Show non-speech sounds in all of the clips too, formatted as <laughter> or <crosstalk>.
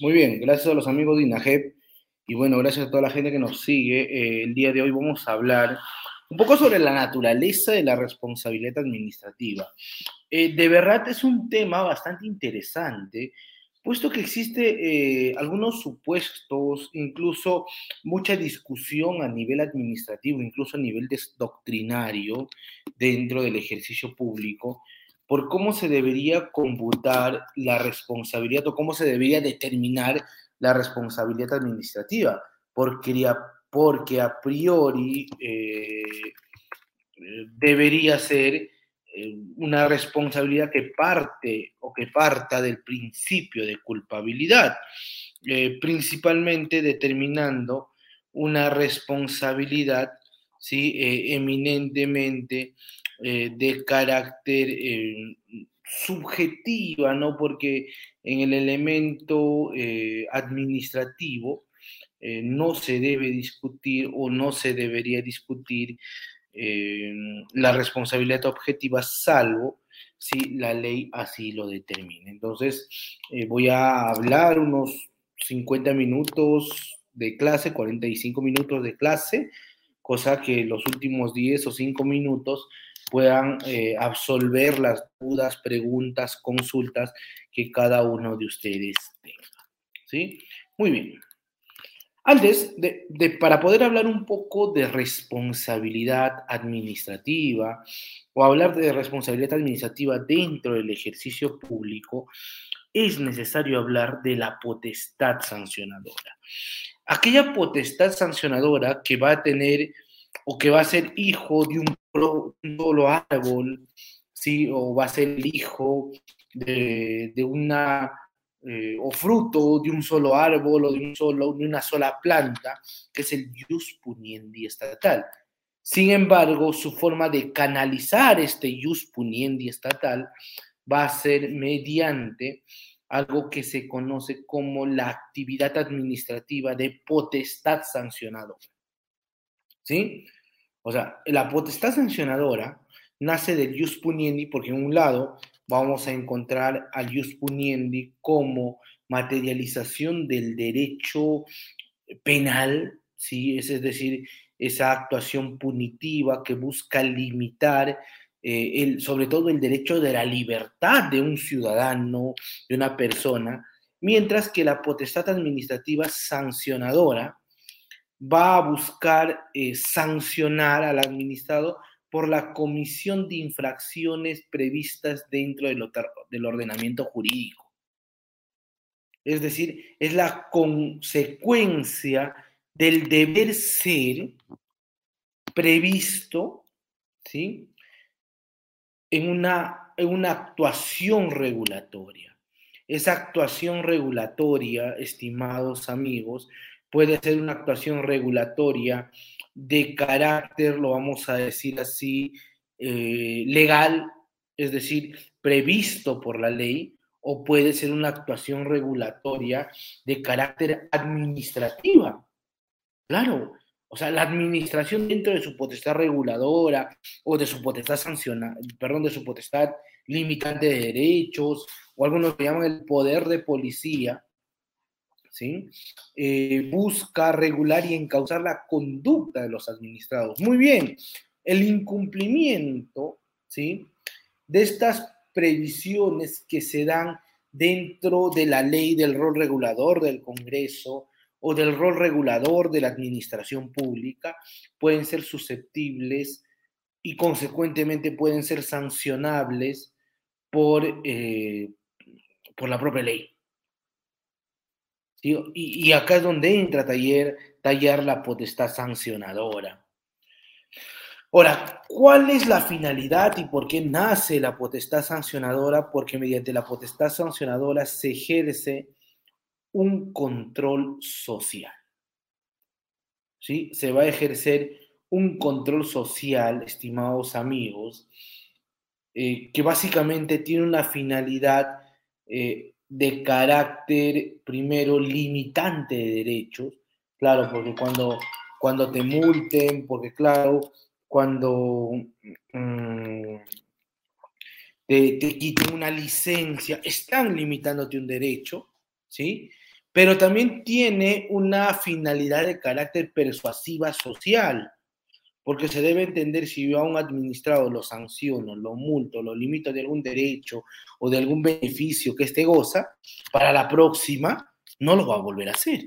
Muy bien, gracias a los amigos de INAGEP y bueno, gracias a toda la gente que nos sigue. Eh, el día de hoy vamos a hablar un poco sobre la naturaleza de la responsabilidad administrativa. Eh, de verdad es un tema bastante interesante, puesto que existe eh, algunos supuestos, incluso mucha discusión a nivel administrativo, incluso a nivel doctrinario dentro del ejercicio público, por cómo se debería computar la responsabilidad o cómo se debería determinar la responsabilidad administrativa, porque, a priori eh, debería ser eh, una responsabilidad que parte o que parta del principio de culpabilidad, eh, principalmente determinando una responsabilidad eminentemente eh, de carácter eh, subjetiva, ¿no? Porque en el elemento eh, administrativo no se debe discutir o no se debería discutir la responsabilidad objetiva, salvo si la ley así lo determina. Entonces, voy a hablar unos 50 minutos de clase, 45 minutos de clase, cosa que los últimos 10 o 5 minutos puedan eh, absolver las dudas, preguntas, consultas que cada uno de ustedes tenga. ¿Sí? Muy bien. Antes, de, para poder hablar un poco de responsabilidad administrativa o hablar de responsabilidad administrativa dentro del ejercicio público, es necesario hablar de la potestad sancionadora. Aquella potestad sancionadora que va a tener o que va a ser hijo de un solo árbol, ¿sí? o va a ser el hijo de, una, eh, o fruto de un solo árbol o de, un solo, de una sola planta, que es el jus puniendi estatal. Sin embargo, su forma de canalizar este jus puniendi estatal va a ser mediante algo que se conoce como la actividad administrativa de potestad sancionadora. ¿Sí? O sea, la potestad sancionadora nace del jus puniendi porque en un lado vamos a encontrar al jus puniendi como materialización del derecho penal, ¿sí? es, decir, esa actuación punitiva que busca limitar eh, sobre todo el derecho de la libertad de un ciudadano, de una persona, mientras que la potestad administrativa sancionadora va a buscar eh, sancionar al administrado por la comisión de infracciones previstas dentro del, ordenamiento jurídico. Es decir, es la consecuencia del deber ser previsto ¿sí? en, una, en una actuación regulatoria. Esa actuación regulatoria, estimados amigos, puede ser una actuación regulatoria de carácter, lo vamos a decir así, eh, legal, es decir, previsto por la ley, o puede ser una actuación regulatoria de carácter administrativa. Claro, o sea, la administración dentro de su potestad reguladora o de su potestad sancionada, perdón, de su potestad limitante de derechos, o algunos que llaman el poder de policía, ¿sí? Eh, busca regular y encauzar la conducta de los administrados. Muy bien, el incumplimiento ¿sí? de estas previsiones que se dan dentro de la ley del rol regulador del Congreso o del rol regulador de la administración pública pueden ser susceptibles y consecuentemente pueden ser sancionables por, eh, por la propia ley. Y, acá es donde entra taller, tallar la potestad sancionadora. Ahora, ¿cuál es la finalidad y por qué nace la potestad sancionadora? Porque mediante la potestad sancionadora se ejerce un control social. ¿Sí? Se va a ejercer un control social, estimados amigos, eh, que básicamente tiene una finalidad eh, de carácter, primero, limitante de derechos, claro, porque cuando, cuando te multen, porque claro, cuando mm, te, te quiten una licencia, están limitándote un derecho, ¿sí? pero también tiene una finalidad de carácter persuasiva social, porque se debe entender si yo a un administrado lo sanciono, lo multo, lo limito de algún derecho o de algún beneficio que éste goza, para la próxima no lo va a volver a hacer.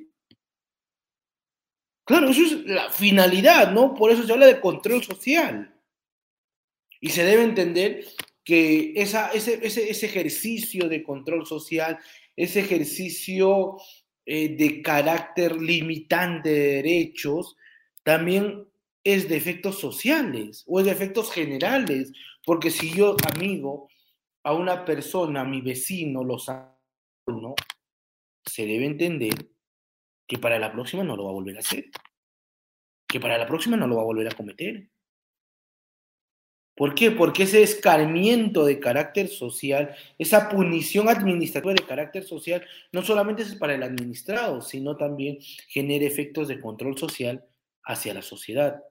Claro, eso es la finalidad, ¿no? Por eso se habla de control social. Y se debe entender que esa, ese, ese, ejercicio de control social, ese ejercicio eh, de carácter limitante de derechos, también es de efectos sociales o es de efectos generales, porque si yo, amigo, a una persona, mi vecino, lo ¿no? se debe entender que para la próxima no lo va a volver a hacer, que para la próxima no lo va a volver a cometer. ¿Por qué? Porque ese escarmiento de carácter social, esa punición administrativa de carácter social, no solamente es para el administrado, sino también genera efectos de control social hacia la sociedad.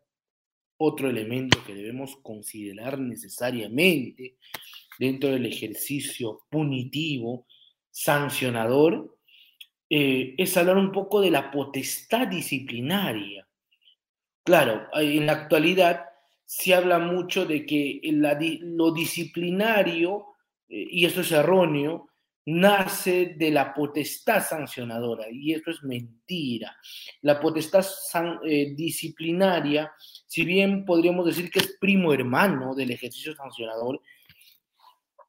Otro elemento que debemos considerar necesariamente dentro del ejercicio punitivo, sancionador, eh, es hablar un poco de la potestad disciplinaria. Claro, en la actualidad se habla mucho de que lo disciplinario, eh, y eso es erróneo, nace de la potestad sancionadora, y eso es mentira. La potestad eh, disciplinaria, si bien podríamos decir que es primo hermano del ejercicio sancionador,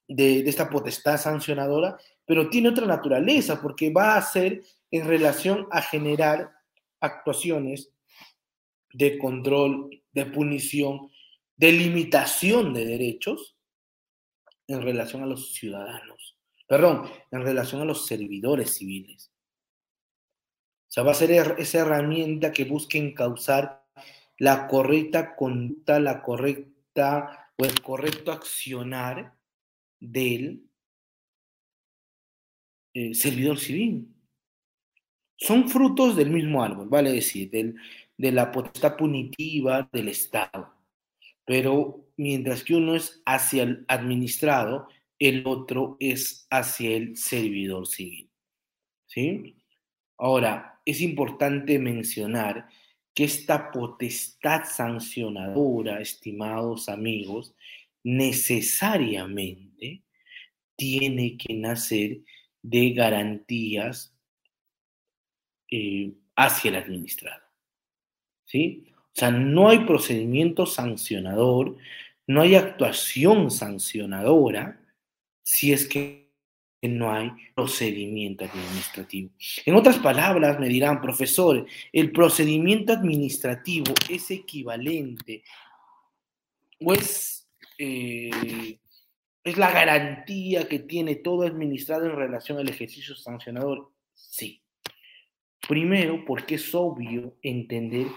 de esta potestad sancionadora, pero tiene otra naturaleza, porque va a ser en relación a generar actuaciones de control, de punición, de limitación de derechos en relación a los ciudadanos, perdón, en relación a los servidores civiles. O sea, va a ser esa herramienta que busque encauzar la correcta conducta, la correcta o el correcto accionar del eh, servidor civil. Son frutos del mismo árbol, vale decir, de la potestad punitiva del Estado pero mientras que uno es hacia el administrado, el otro es hacia el servidor civil. ¿Sí? Ahora, es importante mencionar que esta potestad sancionadora, estimados amigos, necesariamente tiene que nacer de garantías eh, hacia el administrado. ¿Sí? O sea, no hay procedimiento sancionador, no hay actuación sancionadora si es que no hay procedimiento administrativo. En otras palabras, me dirán, profesor, el procedimiento administrativo es equivalente o es, eh, es la garantía que tiene todo administrado en relación al ejercicio sancionador. Sí. Primero, porque es obvio entender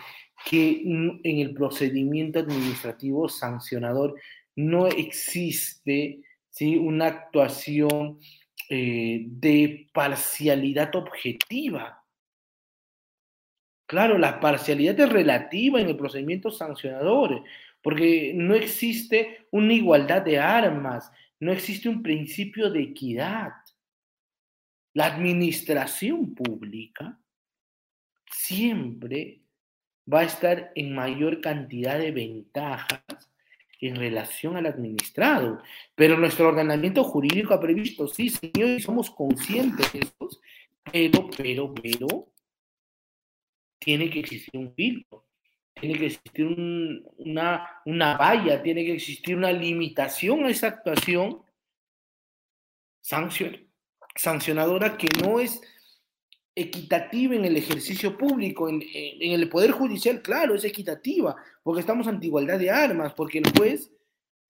que en el procedimiento administrativo sancionador no existe ¿sí? una actuación eh, de parcialidad objetiva. Claro, la parcialidad es relativa en el procedimiento sancionador, porque no existe una igualdad de armas, no existe un principio de equidad. La administración pública siempre va a estar en mayor cantidad de ventajas en relación al administrado. Pero nuestro ordenamiento jurídico ha previsto, sí, señor, y somos conscientes de eso, pero, pero, pero, tiene que existir un filtro, tiene que existir una, una valla, tiene que existir una limitación a esa actuación sancionadora que no es equitativa en el ejercicio público, en, el Poder Judicial, claro, es equitativa, porque estamos ante igualdad de armas, porque el juez,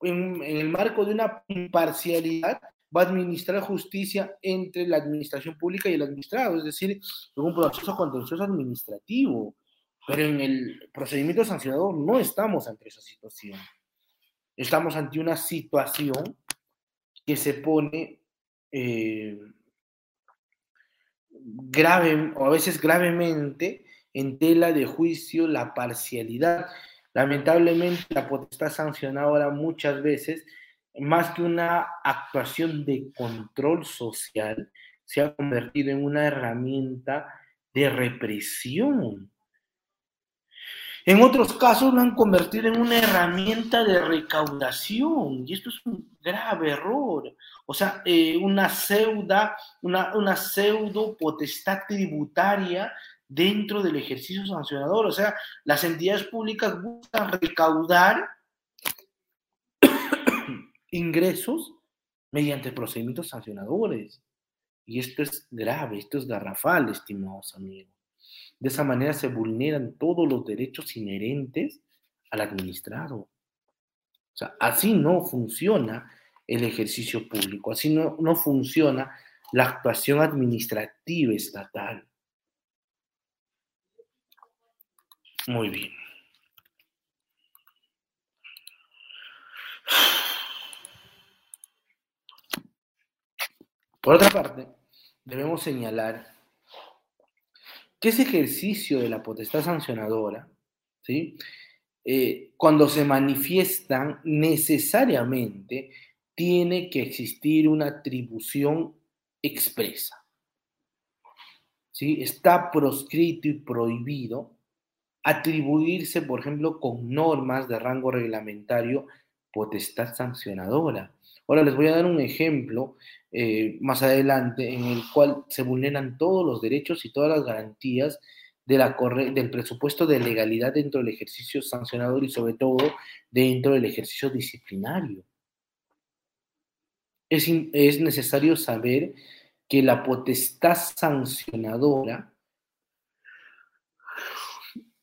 en, el marco de una imparcialidad, va a administrar justicia entre la administración pública y el administrado, es decir, en un proceso contencioso administrativo. Pero en el procedimiento sancionador no estamos ante esa situación. Estamos ante una situación que se pone eh, grave o a veces gravemente en tela de juicio la parcialidad. Lamentablemente la potestad sancionadora muchas veces, más que una actuación de control social, se ha convertido en una herramienta de represión. En otros casos lo han convertido en una herramienta de recaudación y esto es un grave error. O sea, eh, una, una, una pseudo potestad tributaria dentro del ejercicio sancionador. O sea, las entidades públicas buscan recaudar <coughs> ingresos mediante procedimientos sancionadores. Y esto es grave, esto es garrafal, estimados amigos. De esa manera se vulneran todos los derechos inherentes al administrado. O sea, así no funciona el ejercicio público, así no, no funciona la actuación administrativa estatal. Muy bien. Por otra parte, debemos señalar que ese ejercicio de la potestad sancionadora, ¿sí? Eh, cuando se manifiestan necesariamente tiene que existir una atribución expresa. ¿sí? Está proscrito y prohibido atribuirse, por ejemplo, con normas de rango reglamentario potestad sancionadora. Ahora les voy a dar un ejemplo eh, más adelante en el cual se vulneran todos los derechos y todas las garantías del presupuesto de legalidad dentro del ejercicio sancionador y sobre todo dentro del ejercicio disciplinario. Es necesario saber que la potestad sancionadora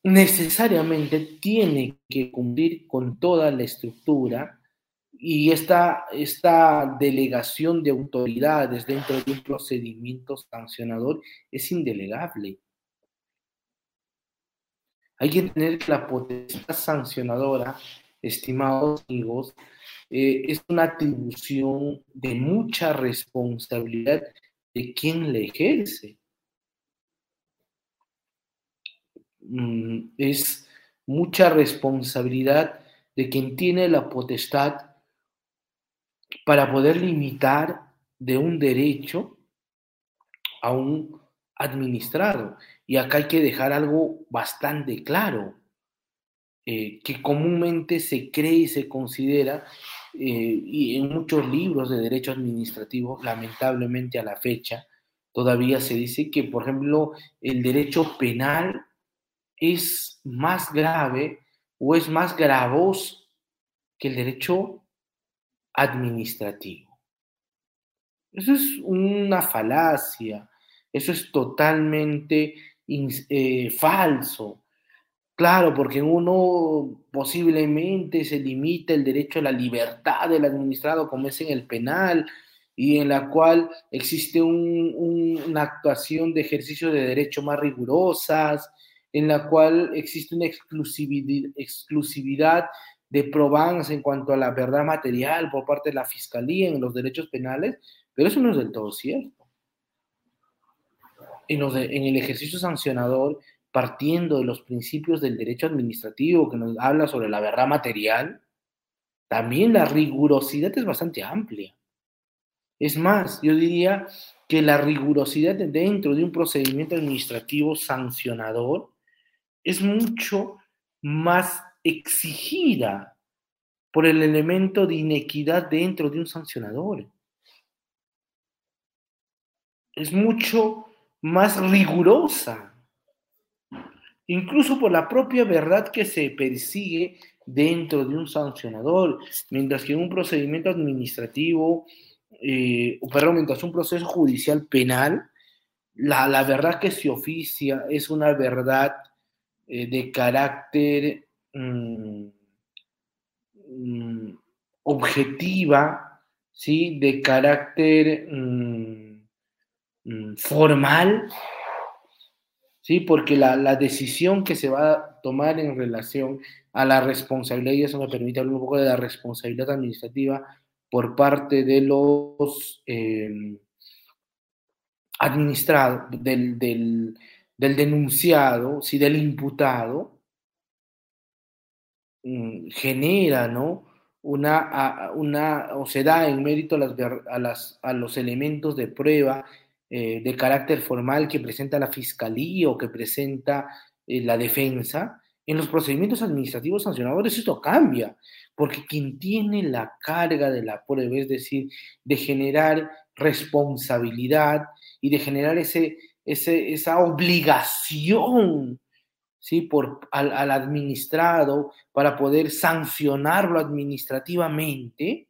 necesariamente tiene que cumplir con toda la estructura y esta, esta delegación de autoridades dentro de un procedimiento sancionador es indelegable. Hay que tener la potestad sancionadora, estimados amigos, eh, es una atribución de mucha responsabilidad de quien le ejerce. Mm, es mucha responsabilidad de quien tiene la potestad para poder limitar de un derecho a un administrado. Y acá hay que dejar algo bastante claro, eh, que comúnmente se cree y se considera, eh, y en muchos libros de derecho administrativo, lamentablemente a la fecha, todavía se dice que, por ejemplo, el derecho penal es más grave o es más gravoso que el derecho administrativo. Eso es una falacia, eso es totalmente eh, falso. Claro, porque uno posiblemente se limita el derecho a la libertad del administrado, como es en el penal, y en la cual existe una actuación de ejercicio de derecho más rigurosas, en la cual existe una exclusividad, exclusividad de probanza en cuanto a la verdad material por parte de la fiscalía en los derechos penales, pero eso no es del todo cierto. En, en el ejercicio sancionador, partiendo de los principios del derecho administrativo que nos habla sobre la verdad material, también la rigurosidad es bastante amplia. Es más, yo diría que la rigurosidad dentro de un procedimiento administrativo sancionador es mucho más exigida por el elemento de inequidad dentro de un sancionador. Es mucho más rigurosa, incluso por la propia verdad que se persigue dentro de un sancionador, mientras que en un procedimiento administrativo, eh, perdón, mientras un proceso judicial penal, la, la verdad que se oficia es una verdad eh, de carácter mm, mm, objetiva, ¿sí? de carácter mm, formal, ¿sí? porque la, la, decisión que se va a tomar en relación a la responsabilidad, y eso me permite hablar un poco de la responsabilidad administrativa por parte de los eh, administrados, del, del del denunciado, si del imputado, genera, ¿no? Una, una, o se da en mérito a, las, a, los elementos de prueba eh, de carácter formal que presenta la fiscalía o que presenta eh, la defensa, en los procedimientos administrativos sancionadores esto cambia, porque quien tiene la carga de la prueba, es decir, de generar responsabilidad y de generar ese, esa obligación ¿sí? Por, al, al, administrado para poder sancionarlo administrativamente,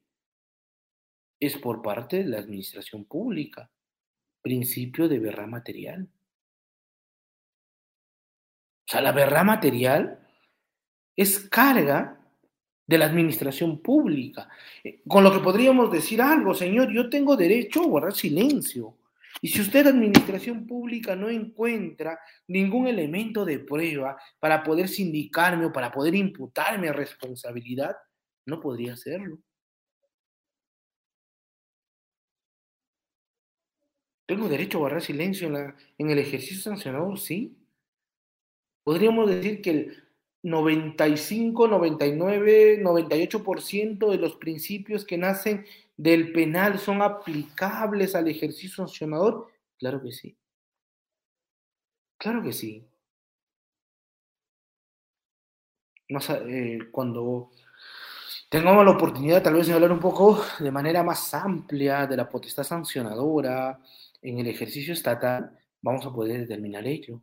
es por parte de la administración pública. Principio de verra material. O sea, la verra material es carga de la administración pública. Eh, con lo que podríamos decir algo, señor, yo tengo derecho a guardar silencio. Y si usted, administración pública, no encuentra ningún elemento de prueba para poder sindicarme o para poder imputarme a responsabilidad, no podría hacerlo. ¿Tengo derecho a guardar silencio en, el ejercicio sancionado? Sí. Podríamos decir que el 95, 99, 98% de los principios que nacen del penal son aplicables al ejercicio sancionador? Claro que sí. Claro que sí. Eh, cuando tengamos la oportunidad tal vez de hablar un poco de manera más amplia de la potestad sancionadora en el ejercicio estatal, vamos a poder determinar ello.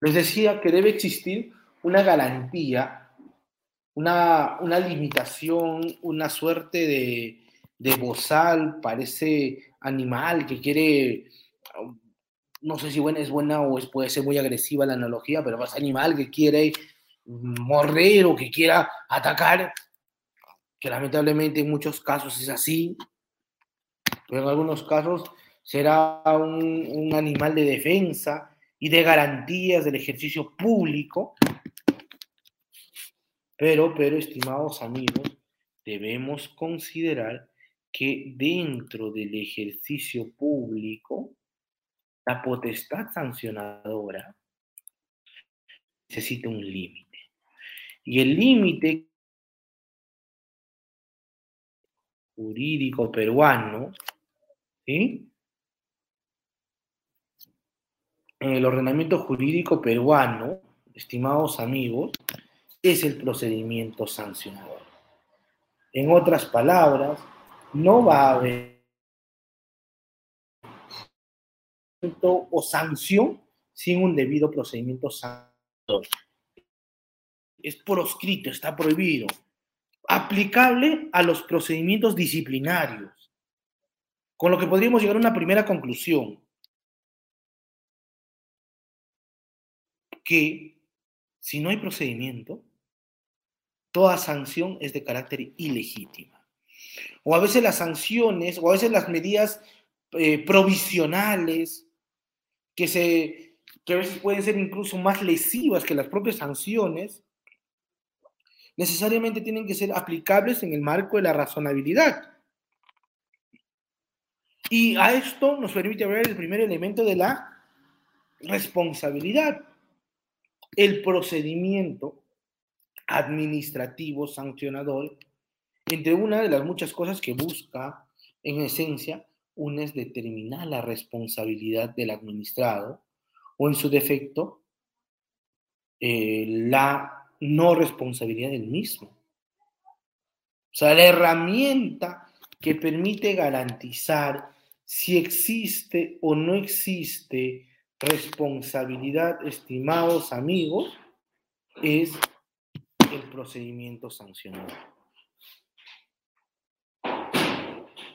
Les decía que debe existir una garantía, una, una limitación, una suerte de, de bozal para ese animal que quiere, no sé si buena, es buena o es, puede ser muy agresiva la analogía, pero ese animal que quiere morder o que quiera atacar, que lamentablemente en muchos casos es así, pero en algunos casos será un animal de defensa y de garantías del ejercicio público. Pero, pero, estimados amigos, debemos considerar que dentro del ejercicio público, la potestad sancionadora necesita un límite. Y el límite jurídico peruano, ¿sí? En el ordenamiento jurídico peruano, estimados amigos, es el procedimiento sancionador. En otras palabras, no va a haber o sanción sin un debido procedimiento sancionador. Es proscrito, está prohibido. Aplicable a los procedimientos disciplinarios. Con lo que podríamos llegar a una primera conclusión. Que si no hay procedimiento, toda sanción es de carácter ilegítima. O a veces las sanciones, o a veces las medidas eh, provisionales, que, se, que a veces pueden ser incluso más lesivas que las propias sanciones, necesariamente tienen que ser aplicables en el marco de la razonabilidad. Y a esto nos permite ver el primer elemento de la responsabilidad el procedimiento administrativo sancionador, entre una de las muchas cosas que busca, en esencia, una es determinar la responsabilidad del administrado o en su defecto, eh, la no responsabilidad del mismo. O sea, la herramienta que permite garantizar si existe o no existe responsabilidad, estimados amigos, es el procedimiento sancionado.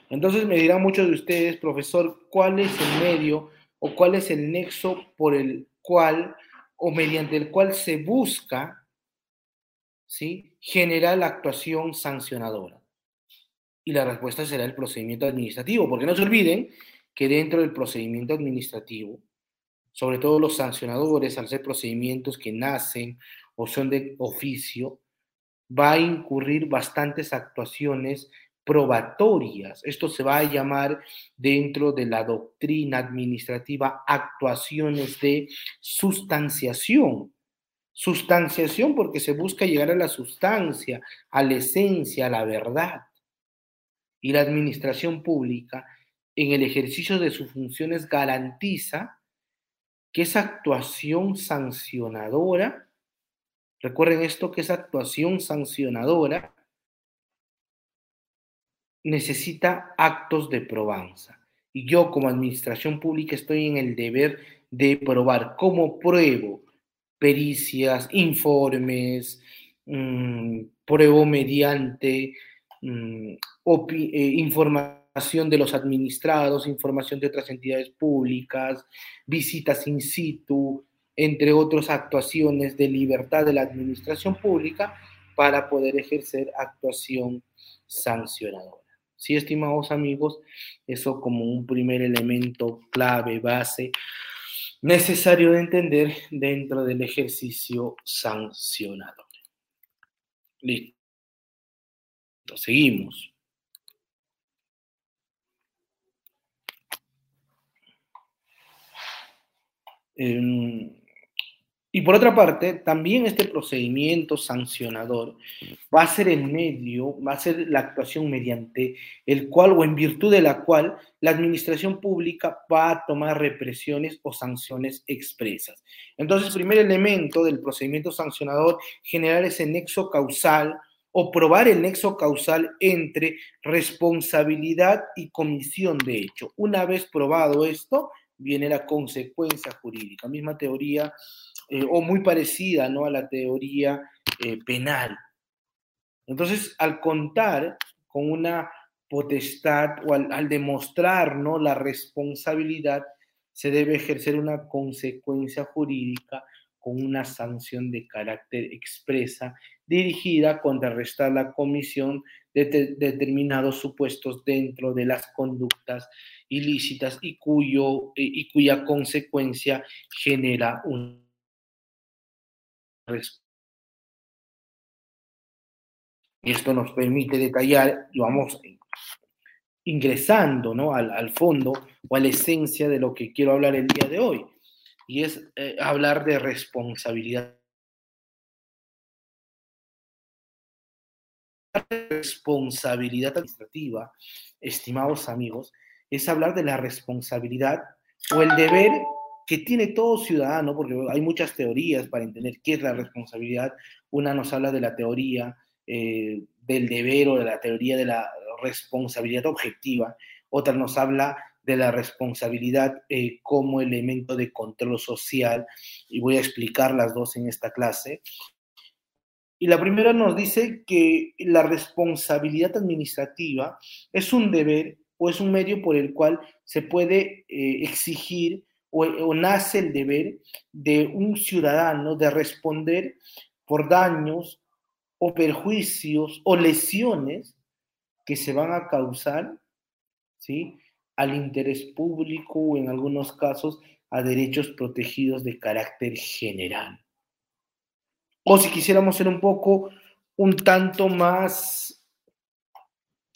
Entonces me dirán muchos de ustedes, profesor, ¿cuál es el medio o cuál es el nexo por el cual o mediante el cual se busca ¿sí? generar la actuación sancionadora? Y la respuesta será el procedimiento administrativo, porque no se olviden que dentro del procedimiento administrativo sobre todo los sancionadores, al ser procedimientos que nacen o son de oficio, va a incurrir bastantes actuaciones probatorias. Esto se va a llamar dentro de la doctrina administrativa actuaciones de sustanciación. Sustanciación porque se busca llegar a la sustancia, a la esencia, a la verdad. Y la administración pública, en el ejercicio de sus funciones, garantiza que esa actuación sancionadora, recuerden esto, que esa actuación sancionadora necesita actos de probanza. Y yo como administración pública estoy en el deber de probar cómo pruebo pericias, informes, mm, pruebo mediante mm, eh, información de los administrados, información de otras entidades públicas, visitas in situ, entre otras actuaciones de libertad de la administración pública para poder ejercer actuación sancionadora. Sí, estimados amigos, eso como un primer elemento clave, base, necesario de entender dentro del ejercicio sancionador. Listo. Seguimos. Em, y por otra parte, también este procedimiento sancionador va a ser el medio, va a ser la actuación mediante el cual o en virtud de la cual la administración pública va a tomar represiones o sanciones expresas. Entonces, primer elemento del procedimiento sancionador, generar ese nexo causal o probar el nexo causal entre responsabilidad y comisión de hecho. Una vez probado esto, viene la consecuencia jurídica, misma teoría eh, o muy parecida ¿no? a la teoría eh, penal. Entonces, al contar con una potestad o al, demostrar ¿no? la responsabilidad, se debe ejercer una consecuencia jurídica con una sanción de carácter expresa dirigida a contrarrestar la comisión de determinados supuestos dentro de las conductas ilícitas y, cuyo, eh, y cuya consecuencia genera un y esto nos permite detallar, y vamos ingresando ¿no? al, fondo o a la esencia de lo que quiero hablar el día de hoy, y es eh, hablar de responsabilidad. Responsabilidad administrativa, estimados amigos, es hablar de la responsabilidad o el deber que tiene todo ciudadano, porque hay muchas teorías para entender qué es la responsabilidad. Una nos habla de la teoría eh, del deber o de la teoría de la responsabilidad objetiva, otra nos habla de la responsabilidad eh, como elemento de control social, y voy a explicar las dos en esta clase. Y la primera nos dice que la responsabilidad administrativa es un deber o es un medio por el cual se puede eh, exigir o, nace el deber de un ciudadano de responder por daños o perjuicios o lesiones que se van a causar ¿sí? al interés público o en algunos casos a derechos protegidos de carácter general. O si quisiéramos ser un poco, un tanto más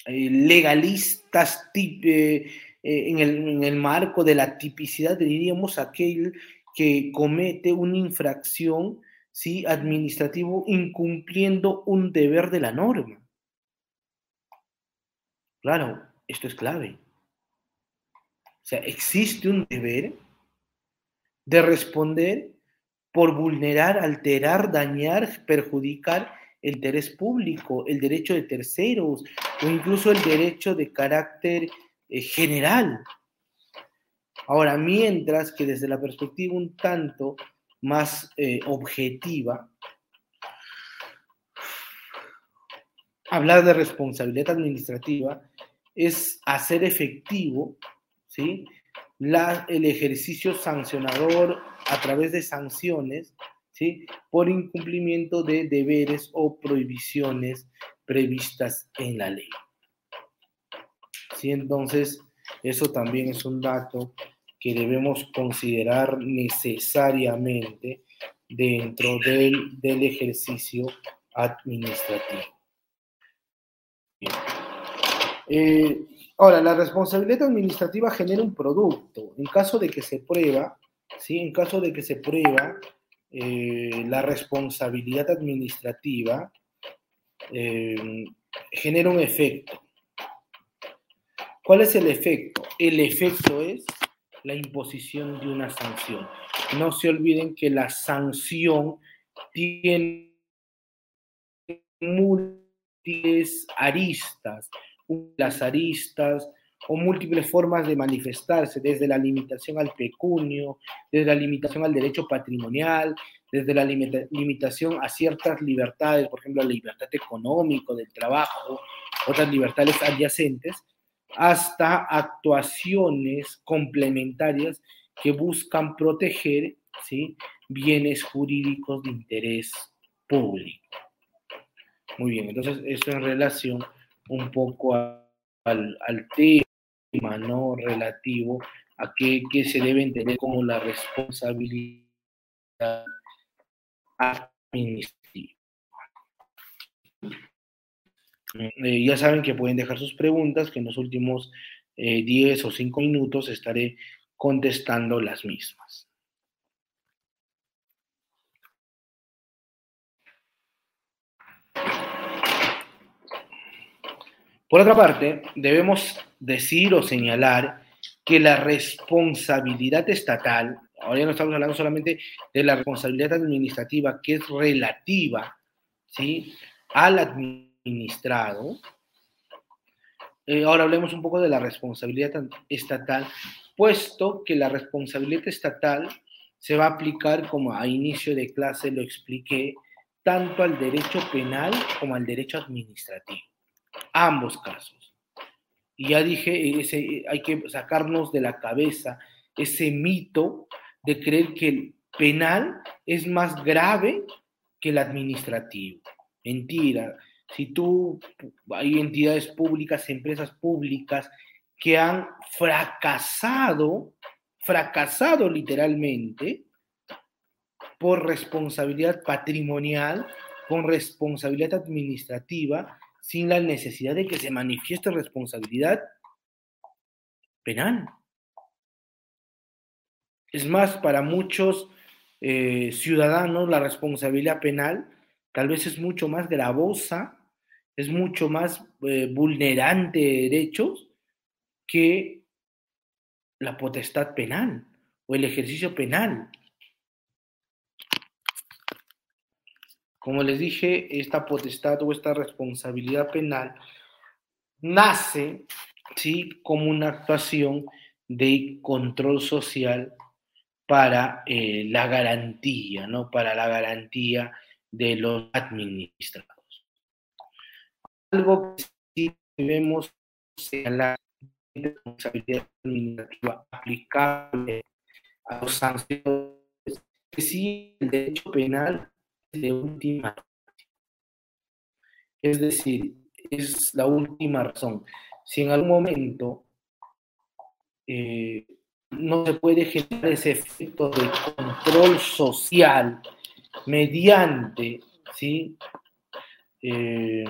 eh, legalistas, eh, eh, en, el, marco de la tipicidad, diríamos aquel que comete una infracción ¿sí? administrativo incumpliendo un deber de la norma. Claro, esto es clave. O sea, existe un deber de responder por vulnerar, alterar, dañar, perjudicar el interés público, el derecho de terceros o incluso el derecho de carácter eh, general. Ahora, mientras que desde la perspectiva un tanto más eh, objetiva, hablar de responsabilidad administrativa es hacer efectivo ¿sí? La, el ejercicio sancionador a través de sanciones ¿sí? por incumplimiento de deberes o prohibiciones previstas en la ley. ¿sí? Entonces, eso también es un dato que debemos considerar necesariamente dentro del, del ejercicio administrativo. Eh, ahora, la responsabilidad administrativa genera un producto. En caso de que se prueba, ¿sí? En caso de que se prueba eh, la responsabilidad administrativa, eh, genera un efecto. ¿Cuál es el efecto? El efecto es la imposición de una sanción. No se olviden que la sanción tiene múltiples aristas, las aristas o múltiples formas de manifestarse, desde la limitación al pecunio, desde la limitación al derecho patrimonial, desde la limitación a ciertas libertades, por ejemplo, la libertad económica, del trabajo, otras libertades adyacentes, hasta actuaciones complementarias que buscan proteger ¿sí? bienes jurídicos de interés público. Muy bien, entonces esto en relación un poco al, tema ¿no? relativo a qué, se debe entender como la responsabilidad administrativa. Eh, ya saben que pueden dejar sus preguntas, que en los últimos 10 eh, o 5 minutos estaré contestando las mismas. Por otra parte, debemos decir o señalar que la responsabilidad estatal, ahora ya no estamos hablando solamente de la responsabilidad administrativa, que es relativa ¿sí? al administrado, eh, ahora hablemos un poco de la responsabilidad estatal, puesto que la responsabilidad estatal se va a aplicar, como a inicio de clase lo expliqué, tanto al derecho penal como al derecho administrativo ambos casos. Y ya dije, ese, hay que sacarnos de la cabeza ese mito de creer que el penal es más grave que el administrativo. Mentira. Si tú, hay entidades públicas, empresas públicas que han fracasado, fracasado literalmente, por responsabilidad patrimonial, con responsabilidad administrativa, sin la necesidad de que se manifieste responsabilidad penal. Es más, para muchos eh, ciudadanos la responsabilidad penal tal vez es mucho más gravosa, es mucho más eh, vulnerante de derechos que la potestad penal o el ejercicio penal. Como les dije, esta potestad o esta responsabilidad penal nace ¿sí? como una actuación de control social para eh, la garantía, ¿no? Para la garantía de los administrados. Algo que sí debemos señalar la responsabilidad administrativa aplicable a los sanciones, que sí el derecho penal de última. Es decir, es la última razón. Si en algún momento eh, no se puede generar ese efecto de control social mediante, ¿sí? Eh,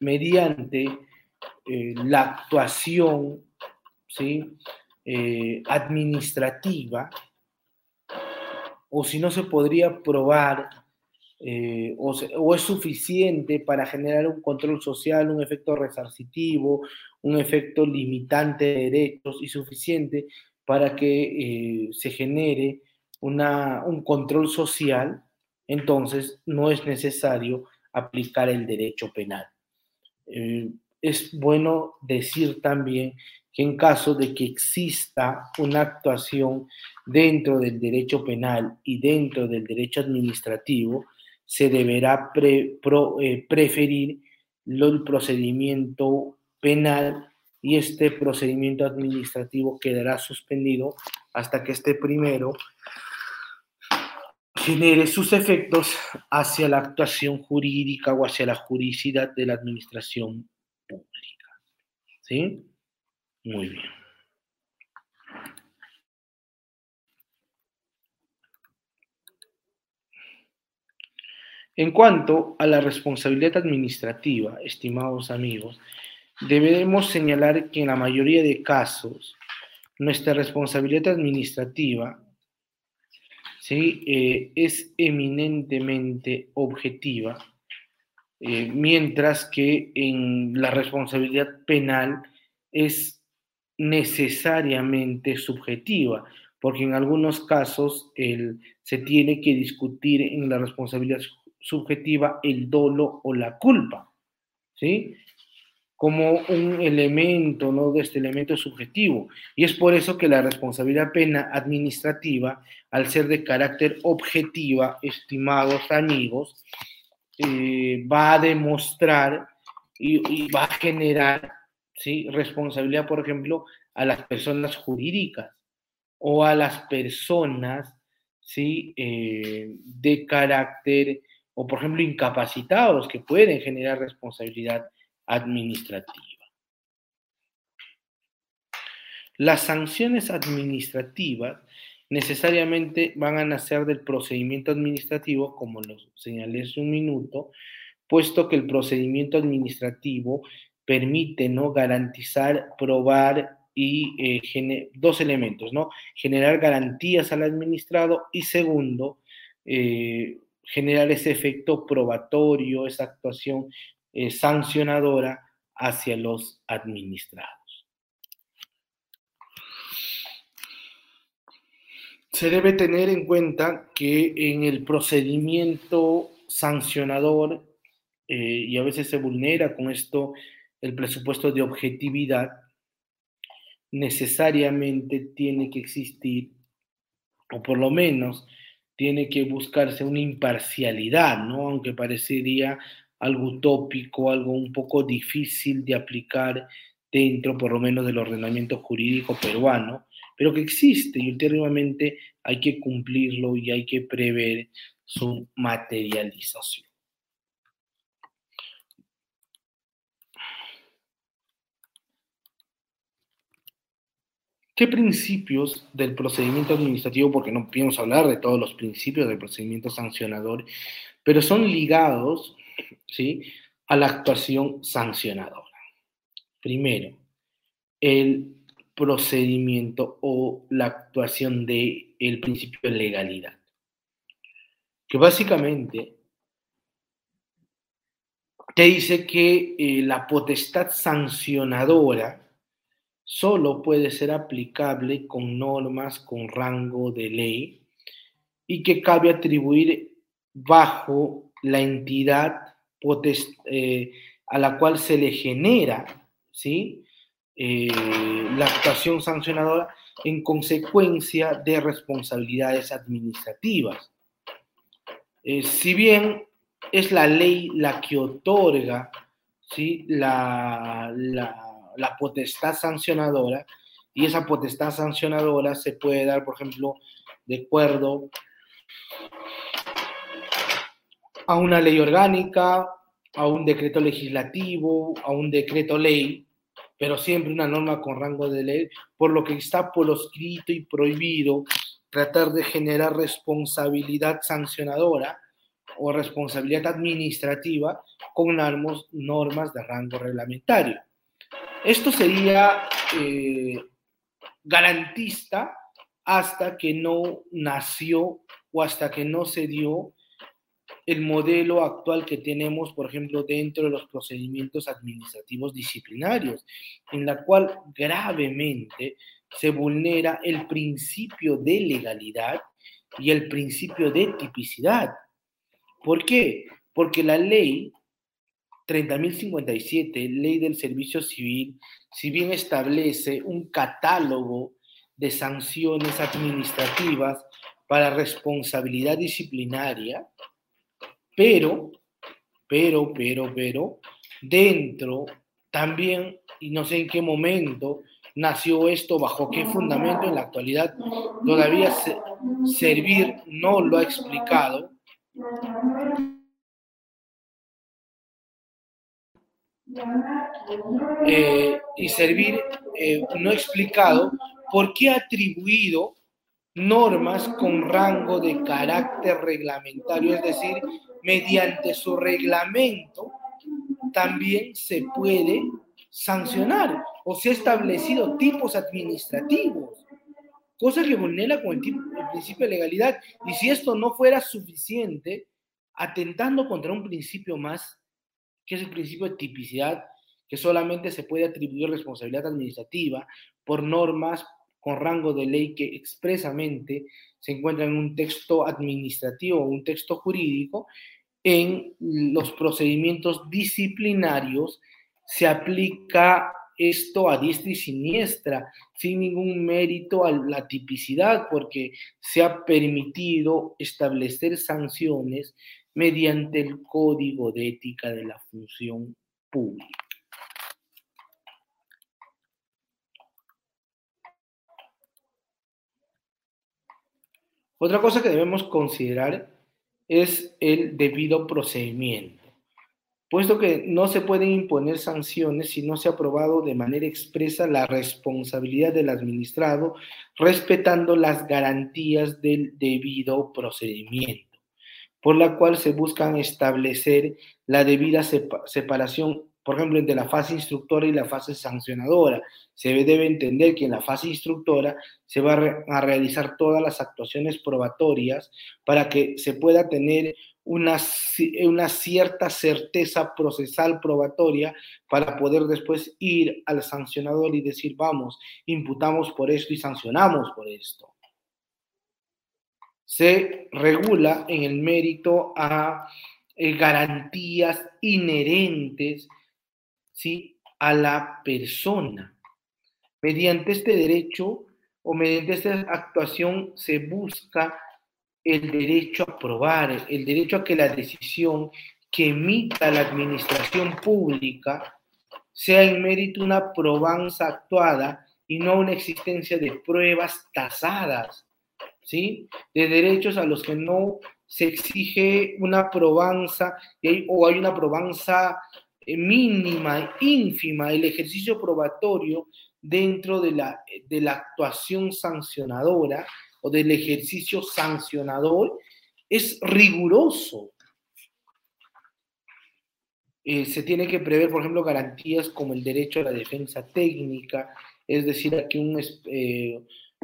mediante eh, la actuación ¿sí? administrativa, o si no se podría probar eh, o, es suficiente para generar un control social, un efecto resarcitivo, un efecto limitante de derechos y suficiente para que eh, se genere un control social, entonces no es necesario aplicar el derecho penal. Eh, es bueno decir también que en caso de que exista una actuación dentro del derecho penal y dentro del derecho administrativo, se deberá eh, preferir el procedimiento penal y este procedimiento administrativo quedará suspendido hasta que este primero genere sus efectos hacia la actuación jurídica o hacia la juridicidad de la administración pública. ¿Sí? Muy bien. En cuanto a la responsabilidad administrativa, estimados amigos, debemos señalar que en la mayoría de casos nuestra responsabilidad administrativa ¿sí? Eh, es eminentemente objetiva, eh, mientras que en la responsabilidad penal es necesariamente subjetiva, porque en algunos casos se tiene que discutir en la responsabilidad subjetiva el dolo o la culpa, ¿sí? Como un elemento, ¿no? De este elemento subjetivo. Y es por eso que la responsabilidad pena administrativa, al ser de carácter objetiva, estimados amigos, eh, va a demostrar y, va a generar responsabilidad, por ejemplo, a las personas jurídicas o a las personas ¿sí? Eh, de carácter o, por ejemplo, incapacitados que pueden generar responsabilidad administrativa. Las sanciones administrativas necesariamente van a nacer del procedimiento administrativo, como lo señalé hace un minuto, puesto que el procedimiento administrativo permite ¿no? garantizar, probar y eh, dos elementos, ¿no? Generar garantías al administrado y segundo, eh, generar ese efecto probatorio, esa actuación eh, sancionadora hacia los administrados. Se debe tener en cuenta que en el procedimiento sancionador, y a veces se vulnera con esto el presupuesto de objetividad, necesariamente tiene que existir, o por lo menos tiene que buscarse una imparcialidad, ¿no? Aunque parecería algo utópico, algo un poco difícil de aplicar dentro, por lo menos, del ordenamiento jurídico peruano, pero que existe y últimamente hay que cumplirlo y hay que prever su materialización. ¿Qué principios del procedimiento administrativo, porque no podemos hablar de todos los principios del procedimiento sancionador, pero son ligados ¿sí? a la actuación sancionadora? Primero, el procedimiento o la actuación del el principio de legalidad, que básicamente te dice que eh, la potestad sancionadora solo puede ser aplicable con normas con rango de ley y que cabe atribuir bajo la entidad eh, a la cual se le genera ¿sí? Eh, la actuación sancionadora en consecuencia de responsabilidades administrativas. Eh, si bien es la ley la que otorga ¿sí? la, la la potestad sancionadora y esa potestad sancionadora se puede dar, por ejemplo, de acuerdo a una ley orgánica, a un decreto legislativo, a un decreto ley, pero siempre una norma con rango de ley, por lo que está por escrito y prohibido tratar de generar responsabilidad sancionadora o responsabilidad administrativa con normas de rango reglamentario. Esto sería eh, garantista hasta que no nació o hasta que no se dio el modelo actual que tenemos, por ejemplo, dentro de los procedimientos administrativos disciplinarios, en la cual gravemente se vulnera el principio de legalidad y el principio de tipicidad. ¿Por qué? Porque la ley 30.057, Ley del Servicio Civil, si bien establece un catálogo de sanciones administrativas para responsabilidad disciplinaria, pero, pero, pero, pero, dentro también, y no sé en qué momento nació esto, bajo qué fundamento en la actualidad todavía Servir no lo ha explicado, Eh, y servir eh, no explicado por qué ha atribuido normas con rango de carácter reglamentario, es decir, mediante su reglamento, también se puede sancionar o se ha establecido tipos administrativos, cosa que vulnera con el, el principio de legalidad. Y si esto no fuera suficiente, atentando contra un principio más, que es el principio de tipicidad, que solamente se puede atribuir responsabilidad administrativa por normas con rango de ley que expresamente se encuentran en un texto administrativo o un texto jurídico, en los procedimientos disciplinarios se aplica esto a diestra y siniestra, sin ningún mérito a la tipicidad, porque se ha permitido establecer sanciones mediante el código de ética de la función pública. Otra cosa que debemos considerar es el debido procedimiento, puesto que no se pueden imponer sanciones si no se ha aprobado de manera expresa la responsabilidad del administrado, respetando las garantías del debido procedimiento, por la cual se buscan establecer la debida separación por ejemplo, entre la fase instructora y la fase sancionadora. Se debe entender que en la fase instructora se van a realizar todas las actuaciones probatorias para que se pueda tener una, una cierta certeza procesal probatoria para poder después ir al sancionador y decir, vamos, imputamos por esto y sancionamos por esto. Se regula en el mérito a eh, garantías inherentes ¿sí? a la persona. Mediante este derecho o mediante esta actuación se busca el derecho a probar, el derecho a que la decisión que emita la administración pública sea en mérito una probanza actuada y no una existencia de pruebas tasadas, ¿sí? De derechos a los que no se exige una probanza o hay una probanza eh, mínima, ínfima, el ejercicio probatorio dentro de la, de la actuación sancionadora o del ejercicio sancionador es riguroso. Eh, se tiene que prever, por ejemplo, garantías como el derecho a la defensa técnica, es decir, que un, eh,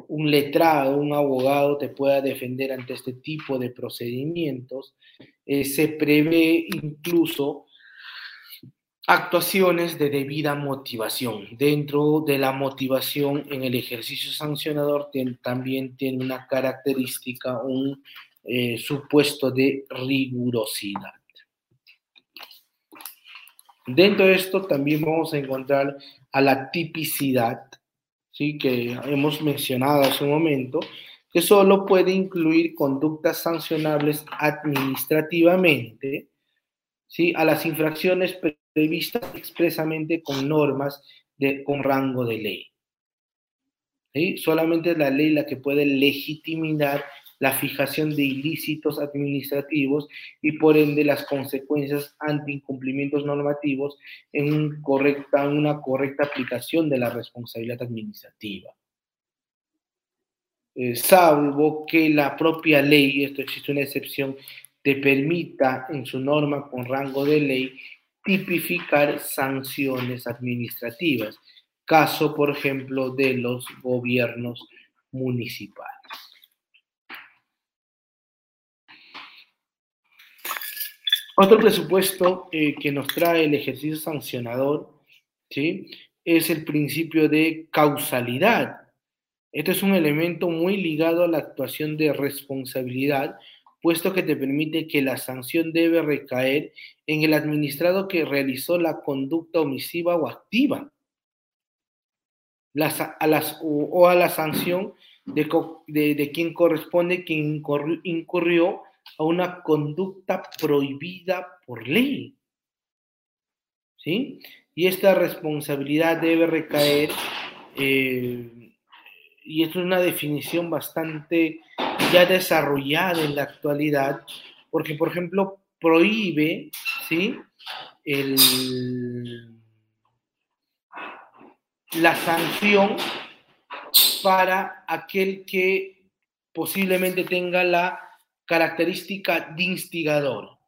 un letrado, un abogado te pueda defender ante este tipo de procedimientos. se prevé incluso actuaciones de debida motivación. Dentro de la motivación en el ejercicio sancionador también tiene una característica, un eh, supuesto de rigurosidad. Dentro de esto también vamos a encontrar a la tipicidad, ¿sí? que hemos mencionado hace un momento, que solo puede incluir conductas sancionables administrativamente, ¿sí? a las infracciones previstas expresamente con normas de, con rango de ley. ¿Sí? Solamente es la ley la que puede legitimar la fijación de ilícitos administrativos y por ende las consecuencias ante incumplimientos normativos en, una correcta aplicación de la responsabilidad administrativa. Eh, salvo que la propia ley, esto existe una excepción, te permita en su norma con rango de ley tipificar sanciones administrativas, caso, por ejemplo, de los gobiernos municipales. Otro presupuesto eh, que nos trae el ejercicio sancionador ¿sí? es el principio de causalidad. Este es un elemento muy ligado a la actuación de responsabilidad puesto que te permite que la sanción debe recaer en el administrado que realizó la conducta omisiva o activa, a o, a la sanción de, quien corresponde quien incurrió a una conducta prohibida por ley. ¿Sí? Y esta responsabilidad debe recaer, eh, y esto es una definición bastante ya desarrollada en la actualidad, porque, por ejemplo, prohíbe, ¿sí? la sanción para aquel que posiblemente tenga la característica de instigador.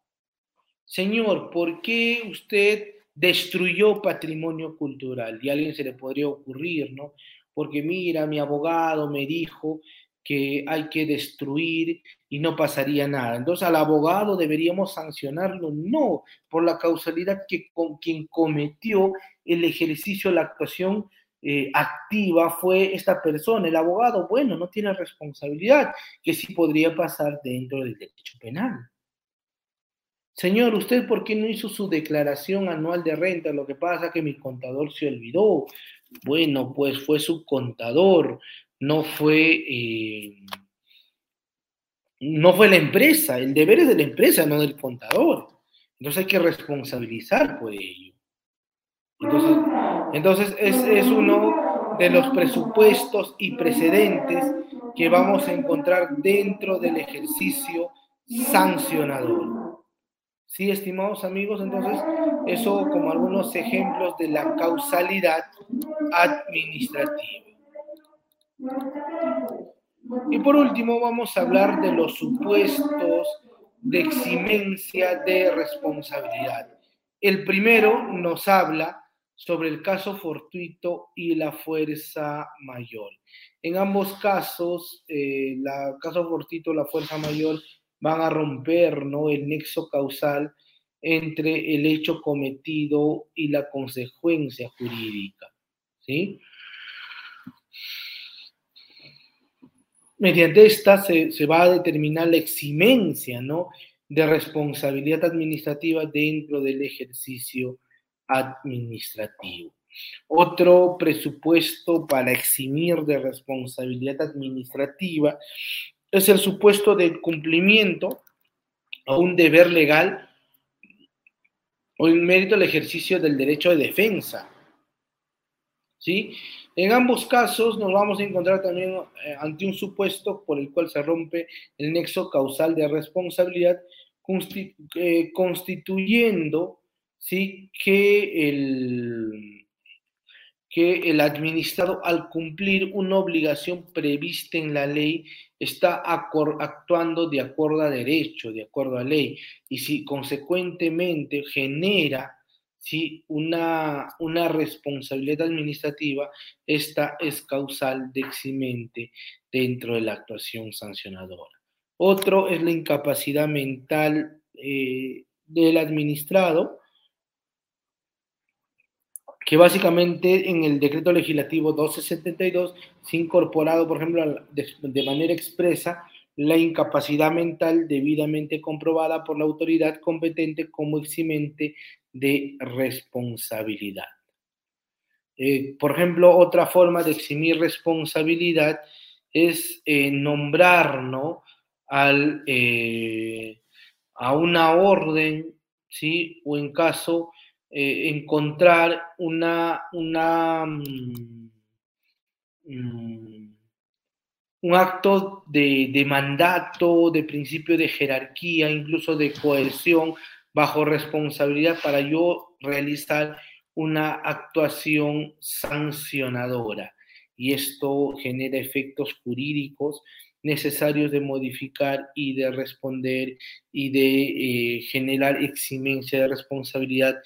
señor, ¿por qué usted destruyó patrimonio cultural? Y a alguien se le podría ocurrir, ¿no? Porque mira, mi abogado me dijo que hay que destruir y no pasaría nada. Entonces al abogado deberíamos sancionarlo, no, por la causalidad que con quien cometió el ejercicio, la actuación eh, activa fue esta persona, el abogado, bueno, no tiene responsabilidad, que sí podría pasar dentro del derecho penal. Señor, ¿usted por qué no hizo su declaración anual de renta? Lo que pasa es que mi contador se olvidó. Bueno, pues fue su contador, no fue, eh, no fue la empresa. El deber es de la empresa, no del contador. Entonces hay que responsabilizar por ello. Entonces, entonces es, es uno de los presupuestos y precedentes que vamos a encontrar dentro del ejercicio sancionador. Sí, estimados amigos, entonces eso como algunos ejemplos de la causalidad administrativa. Y por último vamos a hablar de los supuestos de eximencia de responsabilidad. El primero nos habla sobre el caso fortuito y la fuerza mayor. En ambos casos, el eh, caso fortuito la fuerza mayor van a romper ¿no? el nexo causal entre el hecho cometido y la consecuencia jurídica. ¿sí? Mediante esta se, se, va a determinar la eximencia ¿no? de responsabilidad administrativa dentro del ejercicio administrativo. Otro presupuesto para eximir de responsabilidad administrativa es el supuesto de cumplimiento a un deber legal o en mérito al ejercicio del derecho de defensa. ¿Sí? En ambos casos nos vamos a encontrar también eh, ante un supuesto por el cual se rompe el nexo causal de responsabilidad, eh, constituyendo ¿sí? que el que el administrado al cumplir una obligación prevista en la ley está actuando de acuerdo a derecho, de acuerdo a ley, y si consecuentemente genera si una, una responsabilidad administrativa, esta es causal de eximente dentro de la actuación sancionadora. Otro es la incapacidad mental eh, del administrado, que básicamente en el decreto legislativo 1272 se ha incorporado, por ejemplo, de, manera expresa la incapacidad mental debidamente comprobada por la autoridad competente como eximente de responsabilidad. Eh, por ejemplo, otra forma de eximir responsabilidad es eh, nombrar eh, a una orden, ¿sí? o en caso eh, encontrar una, una mm, mm, un acto de, de, mandato, de principio de jerarquía, incluso de coerción, bajo responsabilidad para yo realizar una actuación sancionadora. Y esto genera efectos jurídicos necesarios de modificar y de responder y de eh, generar eximencia de responsabilidad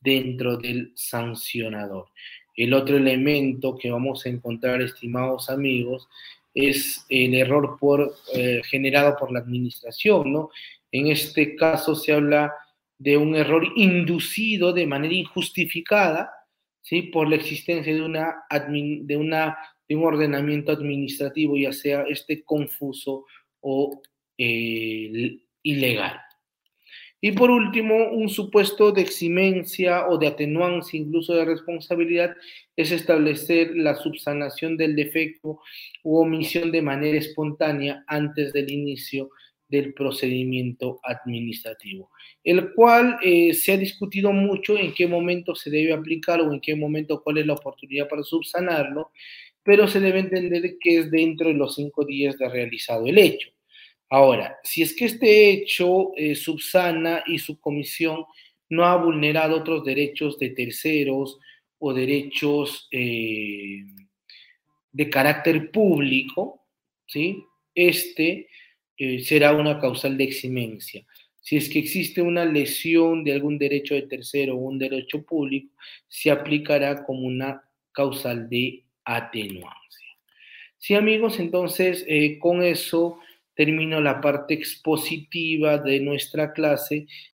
dentro del sancionador. El otro elemento que vamos a encontrar, estimados amigos, es el error por, eh, generado por la administración, ¿no? En este caso se habla de un error inducido de manera injustificada, ¿sí? Por la existencia de, una, de, una, de un ordenamiento administrativo, ya sea este confuso o eh, ilegal. Y por último, un supuesto de eximencia o de atenuancia, incluso de responsabilidad, es establecer la subsanación del defecto u omisión de manera espontánea antes del inicio del procedimiento administrativo, el cual eh, se ha discutido mucho en qué momento se debe aplicar o en qué momento cuál es la oportunidad para subsanarlo, pero se debe entender que es dentro de los cinco días de realizado el hecho. Ahora, si es que este hecho eh, subsana y su comisión no ha vulnerado otros derechos de terceros o derechos eh, de carácter público, ¿sí? este eh, será una causal de eximencia. Si es que existe una lesión de algún derecho de tercero o un derecho público, se aplicará como una causal de atenuancia. Sí, amigos, entonces con eso termino la parte expositiva de nuestra clase